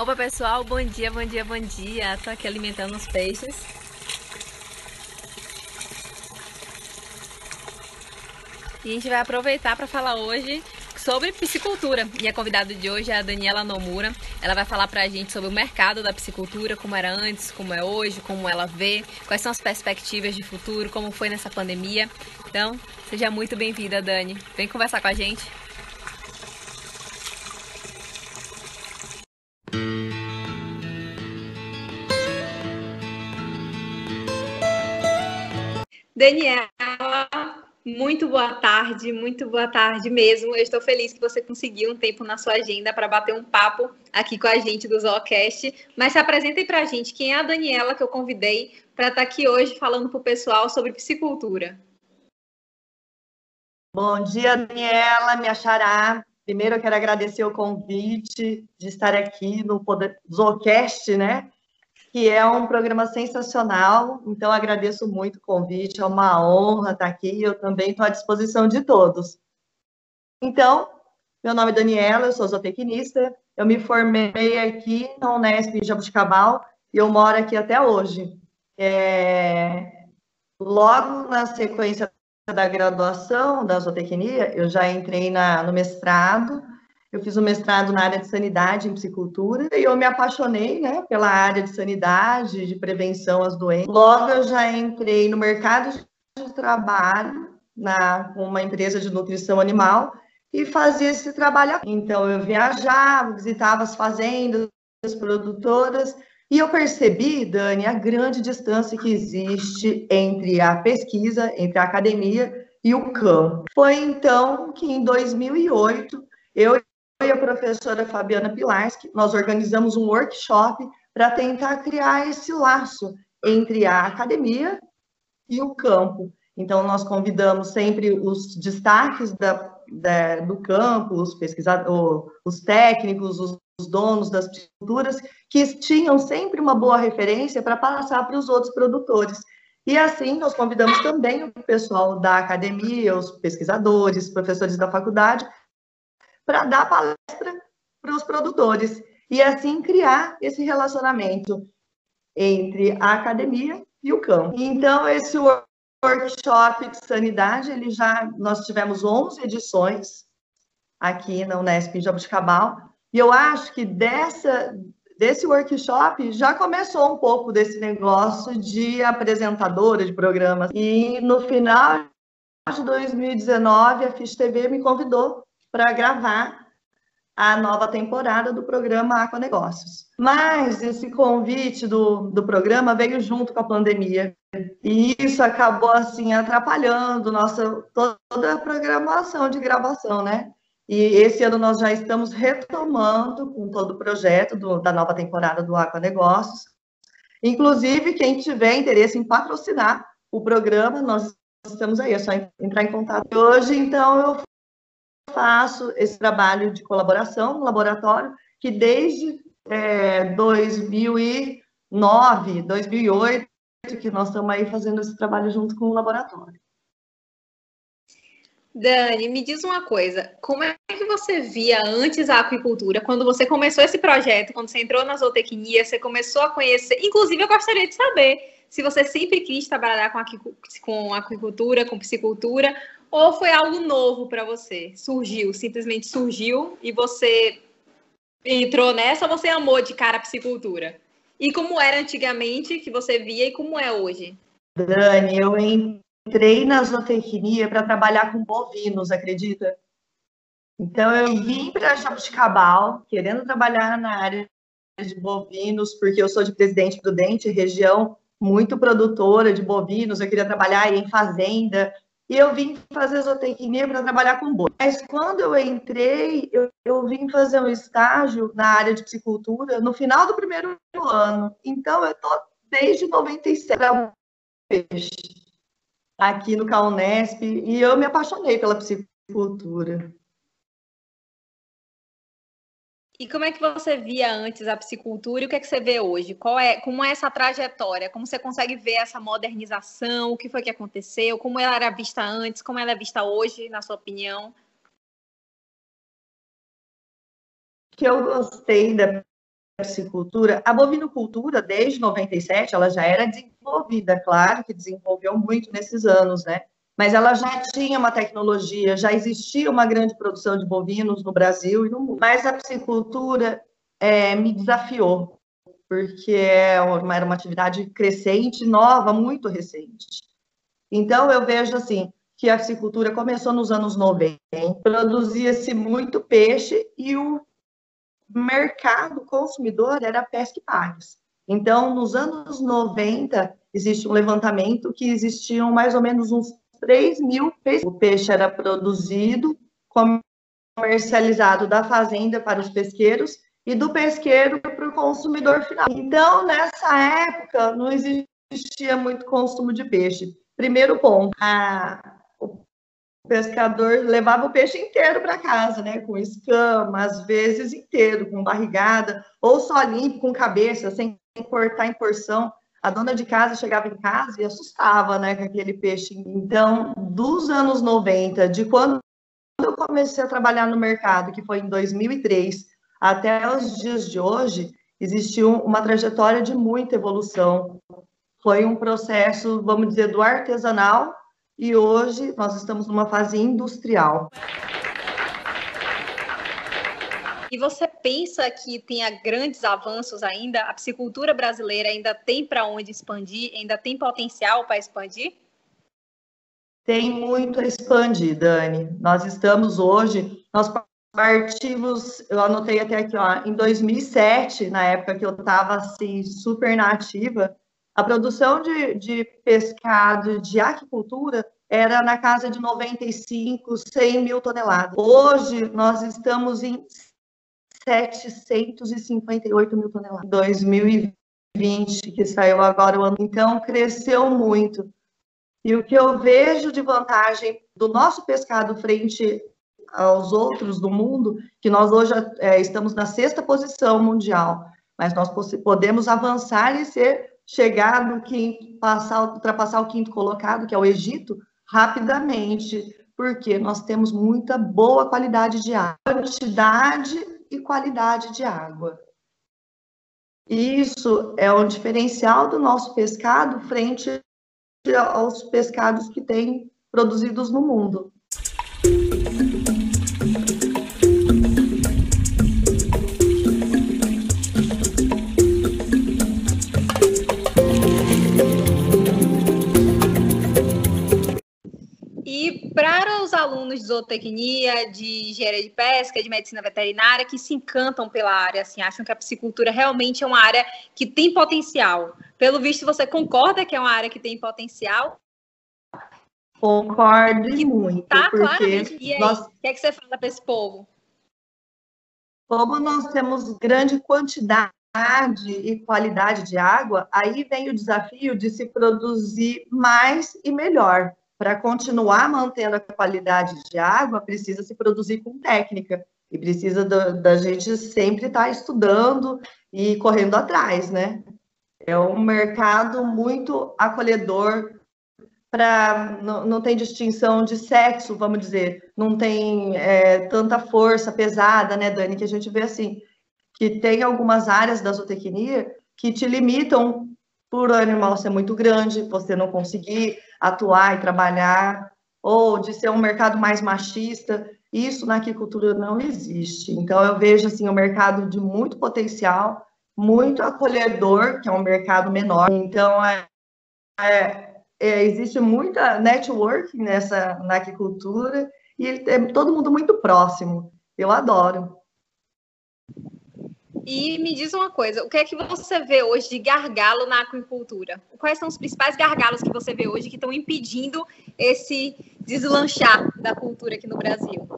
Opa pessoal, bom dia, bom dia, bom dia. Tô aqui alimentando os peixes. E a gente vai aproveitar para falar hoje sobre piscicultura. E a convidada de hoje é a Daniela Nomura. Ela vai falar para a gente sobre o mercado da piscicultura, como era antes, como é hoje, como ela vê, quais são as perspectivas de futuro, como foi nessa pandemia. Então, seja muito bem-vinda, Dani. Vem conversar com a gente. Daniela, muito boa tarde, muito boa tarde mesmo. Eu estou feliz que você conseguiu um tempo na sua agenda para bater um papo aqui com a gente do Zoocast. Mas se apresentem para a gente quem é a Daniela que eu convidei para estar tá aqui hoje falando para o pessoal sobre piscicultura. Bom dia, Daniela, me achará. Primeiro eu quero agradecer o convite de estar aqui no Zoocast, né? Que é um programa sensacional. Então, agradeço muito o convite, é uma honra estar aqui. Eu também estou à disposição de todos. Então, meu nome é Daniela, eu sou zootecnista. Eu me formei aqui na Unesp em Jabuticabal e eu moro aqui até hoje. É... Logo na sequência da graduação da zootecnia, eu já entrei na, no mestrado eu fiz um mestrado na área de sanidade em psicultura e eu me apaixonei, né, pela área de sanidade, de prevenção às doenças. Logo eu já entrei no mercado de trabalho na uma empresa de nutrição animal e fazia esse trabalho. Então eu viajava, visitava as fazendas, as produtoras e eu percebi, Dani, a grande distância que existe entre a pesquisa, entre a academia e o campo. Foi então que em 2008 eu e a professora Fabiana Pilarski, nós organizamos um workshop para tentar criar esse laço entre a academia e o campo. Então, nós convidamos sempre os destaques da, da, do campo, os pesquisadores, os técnicos, os, os donos das culturas, que tinham sempre uma boa referência para passar para os outros produtores. E assim, nós convidamos também o pessoal da academia, os pesquisadores, professores da faculdade, para dar palestra para os produtores e assim criar esse relacionamento entre a academia e o campo. Então esse workshop de sanidade, ele já nós tivemos 11 edições aqui na Unesp em Jabuticabal, e eu acho que dessa desse workshop já começou um pouco desse negócio de apresentadora de programas. E no final de 2019, a FIS TV me convidou para gravar a nova temporada do programa Aquanegócios. Mas esse convite do, do programa veio junto com a pandemia e isso acabou assim atrapalhando nossa toda a programação de gravação, né? E esse ano nós já estamos retomando com todo o projeto do, da nova temporada do Aquanegócios. Inclusive, quem tiver interesse em patrocinar o programa, nós estamos aí, é só entrar em contato. Hoje, então, eu faço esse trabalho de colaboração no laboratório, que desde é, 2009, 2008, que nós estamos aí fazendo esse trabalho junto com o laboratório. Dani, me diz uma coisa, como é que você via antes a aquicultura, quando você começou esse projeto, quando você entrou na zootecnia, você começou a conhecer, inclusive eu gostaria de saber se você sempre quis trabalhar com, com aquicultura, com piscicultura, ou foi algo novo para você? Surgiu, simplesmente surgiu e você entrou nessa você amou de cara a piscicultura? E como era antigamente que você via e como é hoje? Dani, eu entrei na zootecnia para trabalhar com bovinos, acredita? Então eu vim para Jabuticabal, querendo trabalhar na área de bovinos, porque eu sou de Presidente Prudente, região muito produtora de bovinos, eu queria trabalhar em fazenda, e eu vim fazer zootecnia para trabalhar com boi. Mas quando eu entrei, eu, eu vim fazer um estágio na área de psicultura no final do primeiro ano. Então, eu estou desde 97 aqui no Caunesp e eu me apaixonei pela psicultura. E como é que você via antes a psicultura e o que é que você vê hoje? Qual é, como é essa trajetória? Como você consegue ver essa modernização? O que foi que aconteceu? Como ela era vista antes? Como ela é vista hoje, na sua opinião? O que eu gostei da piscicultura, a bovinocultura, desde 97, ela já era desenvolvida, claro que desenvolveu muito nesses anos, né? Mas ela já tinha uma tecnologia, já existia uma grande produção de bovinos no Brasil e no mundo. Mas a piscicultura é, me desafiou, porque é era uma atividade crescente, nova, muito recente. Então, eu vejo assim, que a piscicultura começou nos anos 90, produzia-se muito peixe e o mercado consumidor era pesca e pagues. Então, nos anos 90, existe um levantamento que existiam mais ou menos uns 3 mil peixes. O peixe era produzido, comercializado da fazenda para os pesqueiros e do pesqueiro para o consumidor final. Então, nessa época, não existia muito consumo de peixe. Primeiro ponto, a, o pescador levava o peixe inteiro para casa, né? Com escama, às vezes inteiro, com barrigada, ou só limpo, com cabeça, sem cortar em porção. A dona de casa chegava em casa e assustava, né, com aquele peixe. Então, dos anos 90, de quando eu comecei a trabalhar no mercado, que foi em 2003, até os dias de hoje, existiu uma trajetória de muita evolução. Foi um processo, vamos dizer, do artesanal e hoje nós estamos numa fase industrial. E você pensa que tenha grandes avanços ainda? A piscicultura brasileira ainda tem para onde expandir? Ainda tem potencial para expandir? Tem muito a expandir, Dani. Nós estamos hoje, nós partimos, eu anotei até aqui, ó, em 2007, na época que eu estava assim, super nativa, a produção de, de pescado de aquicultura era na casa de 95, 100 mil toneladas. Hoje, nós estamos em 758 mil toneladas. 2020, que saiu agora o ano. Então, cresceu muito. E o que eu vejo de vantagem do nosso pescado frente aos outros do mundo, que nós hoje é, estamos na sexta posição mundial, mas nós podemos avançar e ser chegar no quinto, passar, ultrapassar o quinto colocado, que é o Egito, rapidamente, porque nós temos muita boa qualidade de água, quantidade e qualidade de água. Isso é um diferencial do nosso pescado frente aos pescados que têm produzidos no mundo. Para os alunos de zootecnia, de engenharia de pesca, de medicina veterinária, que se encantam pela área, assim, acham que a piscicultura realmente é uma área que tem potencial. Pelo visto, você concorda que é uma área que tem potencial? Concordo que muito. Tá, claramente. E aí, nós... o que é que você fala para esse povo? Como nós temos grande quantidade e qualidade de água, aí vem o desafio de se produzir mais e melhor para continuar mantendo a qualidade de água, precisa se produzir com técnica e precisa da, da gente sempre estar tá estudando e correndo atrás, né? É um mercado muito acolhedor para não, não tem distinção de sexo, vamos dizer, não tem é, tanta força pesada, né, Dani, que a gente vê assim, que tem algumas áreas da zootecnia que te limitam por o animal ser muito grande, você não conseguir atuar e trabalhar, ou de ser um mercado mais machista, isso na aquicultura não existe. Então, eu vejo assim, um mercado de muito potencial, muito acolhedor, que é um mercado menor. Então, é, é, é existe muita networking nessa, na aquicultura, e todo mundo muito próximo. Eu adoro. E me diz uma coisa, o que é que você vê hoje de gargalo na aquicultura? Quais são os principais gargalos que você vê hoje que estão impedindo esse deslanchar da cultura aqui no Brasil?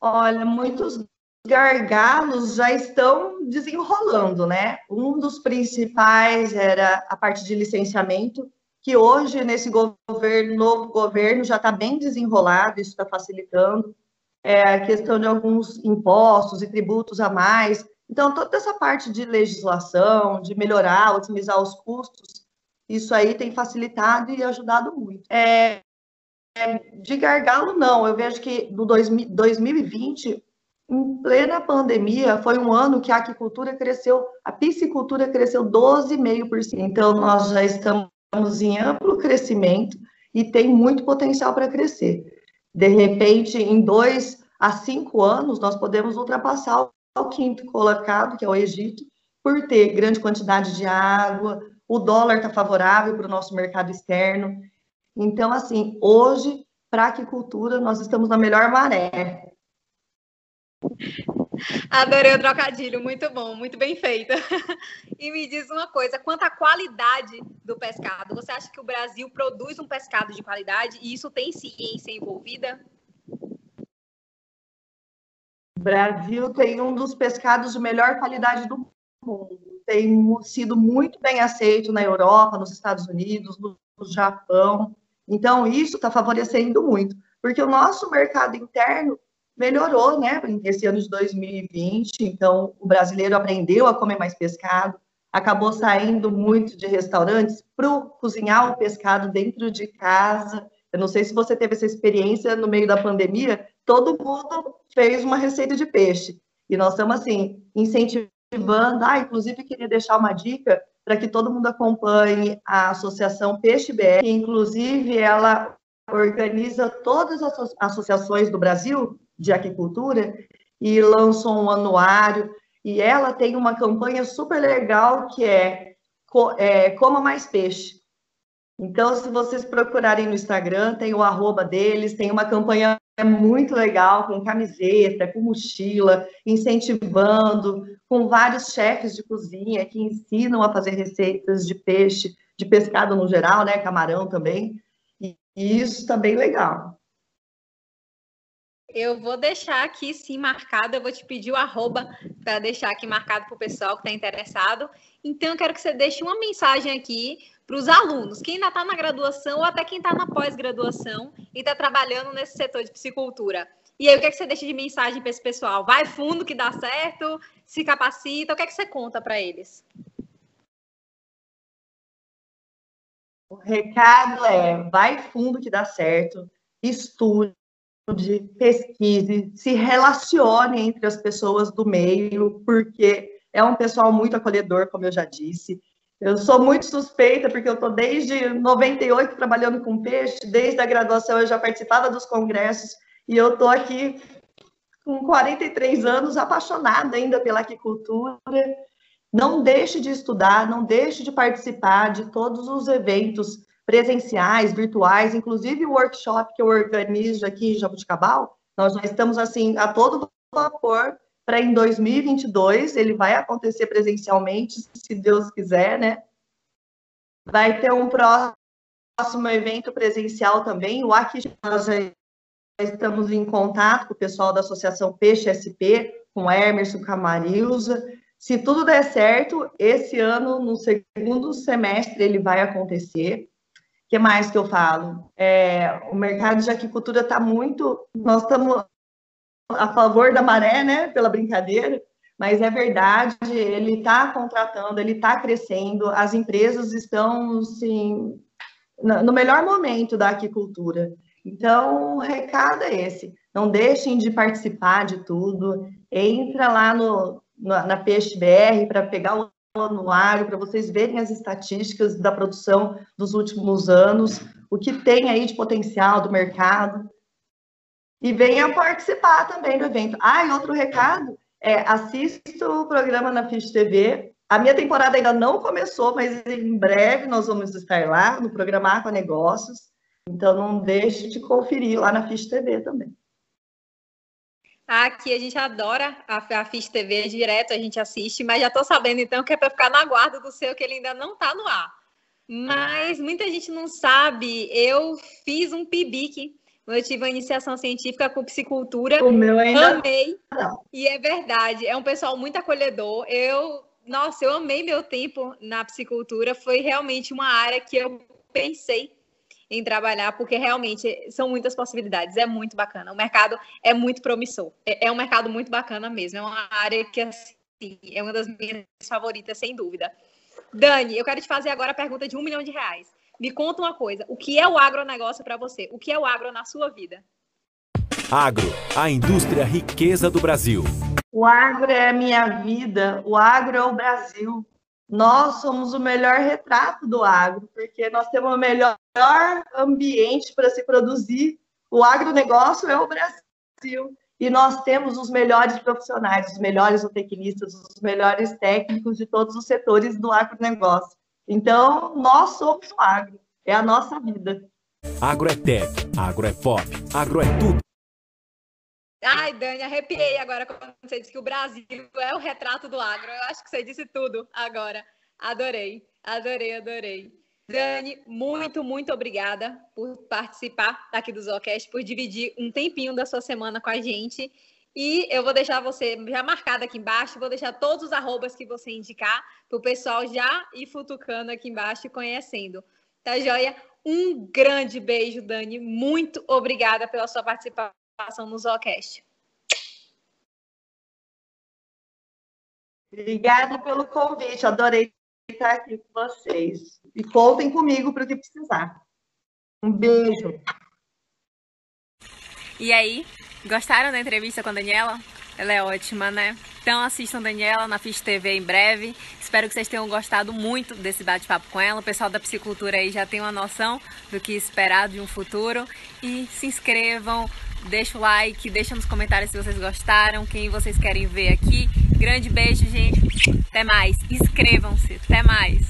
Olha, muitos gargalos já estão desenrolando, né? Um dos principais era a parte de licenciamento, que hoje, nesse governo, novo governo, já está bem desenrolado, isso está facilitando é, a questão de alguns impostos e tributos a mais. Então, toda essa parte de legislação, de melhorar, otimizar os custos, isso aí tem facilitado e ajudado muito. É, é, de gargalo, não. Eu vejo que no 2020, em plena pandemia, foi um ano que a aquicultura cresceu, a piscicultura cresceu 12,5%. Então, nós já estamos em amplo crescimento e tem muito potencial para crescer. De repente, em dois a cinco anos, nós podemos ultrapassar o quinto colocado, que é o Egito, por ter grande quantidade de água, o dólar está favorável para o nosso mercado externo. Então, assim, hoje, para a aquicultura, nós estamos na melhor maré. Adorei o trocadilho, muito bom, muito bem feita. E me diz uma coisa, quanto à qualidade do pescado, você acha que o Brasil produz um pescado de qualidade e isso tem ciência envolvida? O Brasil tem um dos pescados de melhor qualidade do mundo. Tem sido muito bem aceito na Europa, nos Estados Unidos, no Japão. Então, isso está favorecendo muito, porque o nosso mercado interno melhorou, né, esse ano de 2020. Então, o brasileiro aprendeu a comer mais pescado, acabou saindo muito de restaurantes para cozinhar o pescado dentro de casa. Eu não sei se você teve essa experiência no meio da pandemia, todo mundo fez uma receita de peixe. E nós estamos, assim, incentivando. Ah, inclusive, queria deixar uma dica para que todo mundo acompanhe a Associação Peixe BR, que, inclusive, ela organiza todas as associações do Brasil de aquicultura e lançou um anuário. E ela tem uma campanha super legal que é, é Coma Mais Peixe. Então, se vocês procurarem no Instagram, tem o arroba deles, tem uma campanha muito legal, com camiseta, com mochila, incentivando, com vários chefes de cozinha que ensinam a fazer receitas de peixe, de pescado no geral, né? Camarão também. E isso está bem legal. Eu vou deixar aqui sim marcado, eu vou te pedir o arroba para deixar aqui marcado para o pessoal que está interessado. Então, eu quero que você deixe uma mensagem aqui para os alunos, quem ainda está na graduação ou até quem está na pós-graduação e está trabalhando nesse setor de psicultura. E aí, o que, é que você deixa de mensagem para esse pessoal? Vai fundo que dá certo, se capacita, o que é que você conta para eles? O recado é: vai fundo que dá certo, estude, pesquise, se relacione entre as pessoas do meio, porque é um pessoal muito acolhedor, como eu já disse. Eu sou muito suspeita, porque eu estou desde 98 trabalhando com peixe, desde a graduação eu já participava dos congressos, e eu estou aqui com 43 anos, apaixonada ainda pela aquicultura. Não deixe de estudar, não deixe de participar de todos os eventos presenciais, virtuais, inclusive o workshop que eu organizo aqui em Jabuticabal, nós já estamos assim a todo vapor para em 2022, ele vai acontecer presencialmente, se Deus quiser, né? Vai ter um próximo evento presencial também, o Aqui nós já estamos em contato com o pessoal da Associação Peixe SP, com Emerson Camarilza. Se tudo der certo, esse ano, no segundo semestre, ele vai acontecer que mais que eu falo? É, o mercado de aquicultura está muito. Nós estamos a favor da maré, né? Pela brincadeira, mas é verdade, ele está contratando, ele está crescendo, as empresas estão assim, no melhor momento da aquicultura. Então, o recado é esse: não deixem de participar de tudo, entra lá no, na Peixe BR para pegar o anuário para vocês verem as estatísticas da produção dos últimos anos, o que tem aí de potencial do mercado. E venha participar também do evento. Ah, e outro recado, é, assista o programa na Fish TV. A minha temporada ainda não começou, mas em breve nós vamos estar lá no programa Aqua Negócios. Então não deixe de conferir lá na Fish TV também. Aqui a gente adora a, a TV direto, a gente assiste, mas já estou sabendo então que é para ficar na guarda do seu, que ele ainda não está no ar. Mas muita gente não sabe, eu fiz um PIBIC, eu tive uma iniciação científica com psicultura, o meu ainda amei, não. e é verdade, é um pessoal muito acolhedor, eu, nossa, eu amei meu tempo na psicultura, foi realmente uma área que eu pensei em trabalhar, porque realmente são muitas possibilidades, é muito bacana. O mercado é muito promissor, é, é um mercado muito bacana mesmo, é uma área que assim, é uma das minhas favoritas, sem dúvida. Dani, eu quero te fazer agora a pergunta de um milhão de reais. Me conta uma coisa: o que é o agronegócio para você? O que é o agro na sua vida? Agro, a indústria riqueza do Brasil. O agro é a minha vida, o agro é o Brasil. Nós somos o melhor retrato do agro, porque nós temos o melhor ambiente para se produzir. O agronegócio é o Brasil. E nós temos os melhores profissionais, os melhores zootecnistas, os melhores técnicos de todos os setores do agronegócio. Então, nós somos o agro, é a nossa vida. Agro é tech, agro é pop, agro é tudo. Ai, Dani, arrepiei agora quando você disse que o Brasil é o retrato do agro. Eu acho que você disse tudo agora. Adorei, adorei, adorei. Dani, muito, muito obrigada por participar aqui do Zocast, por dividir um tempinho da sua semana com a gente. E eu vou deixar você já marcado aqui embaixo, vou deixar todos os arrobas que você indicar para o pessoal já ir futucando aqui embaixo e conhecendo. Tá joia? Um grande beijo, Dani. Muito obrigada pela sua participação no Zocast. Obrigada pelo convite, adorei estar aqui com vocês. E contem comigo para o que precisar. Um beijo. E aí, gostaram da entrevista com a Daniela? Ela é ótima, né? Então assistam Daniela na Fish TV em breve. Espero que vocês tenham gostado muito desse bate-papo com ela. O pessoal da psicultura aí já tem uma noção do que esperar de um futuro. E se inscrevam, deixa o like, deixa nos comentários se vocês gostaram, quem vocês querem ver aqui. Grande beijo, gente. Até mais. Inscrevam-se. Até mais.